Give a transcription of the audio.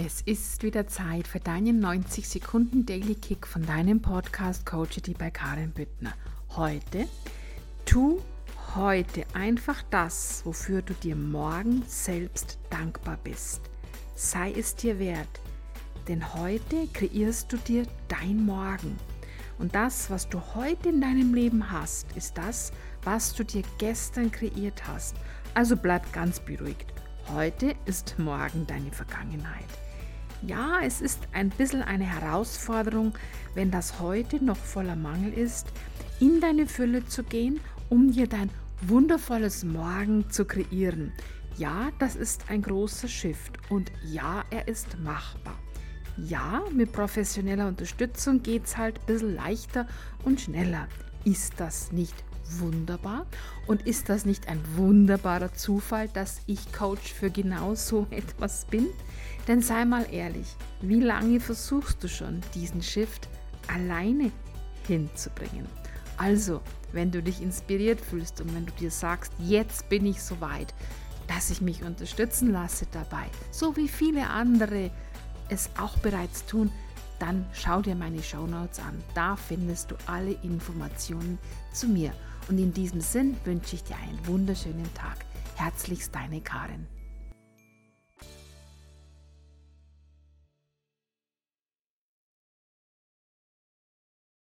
Es ist wieder Zeit für deinen 90 Sekunden Daily Kick von deinem Podcast Coachity bei Karin Büttner. Heute, tu heute einfach das, wofür du dir morgen selbst dankbar bist. Sei es dir wert, denn heute kreierst du dir dein Morgen. Und das, was du heute in deinem Leben hast, ist das, was du dir gestern kreiert hast. Also bleib ganz beruhigt. Heute ist morgen deine Vergangenheit. Ja, es ist ein bisschen eine Herausforderung, wenn das heute noch voller Mangel ist, in deine Fülle zu gehen, um dir dein wundervolles Morgen zu kreieren. Ja, das ist ein großer Shift und ja, er ist machbar. Ja, mit professioneller Unterstützung geht es halt ein bisschen leichter und schneller. Ist das nicht wunderbar? Und ist das nicht ein wunderbarer Zufall, dass ich Coach für genau so etwas bin? Denn sei mal ehrlich, wie lange versuchst du schon, diesen Shift alleine hinzubringen? Also, wenn du dich inspiriert fühlst und wenn du dir sagst, jetzt bin ich so weit, dass ich mich unterstützen lasse dabei, so wie viele andere es auch bereits tun, dann schau dir meine Show Notes an. Da findest du alle Informationen zu mir. Und in diesem Sinn wünsche ich dir einen wunderschönen Tag. Herzlichst deine Karin.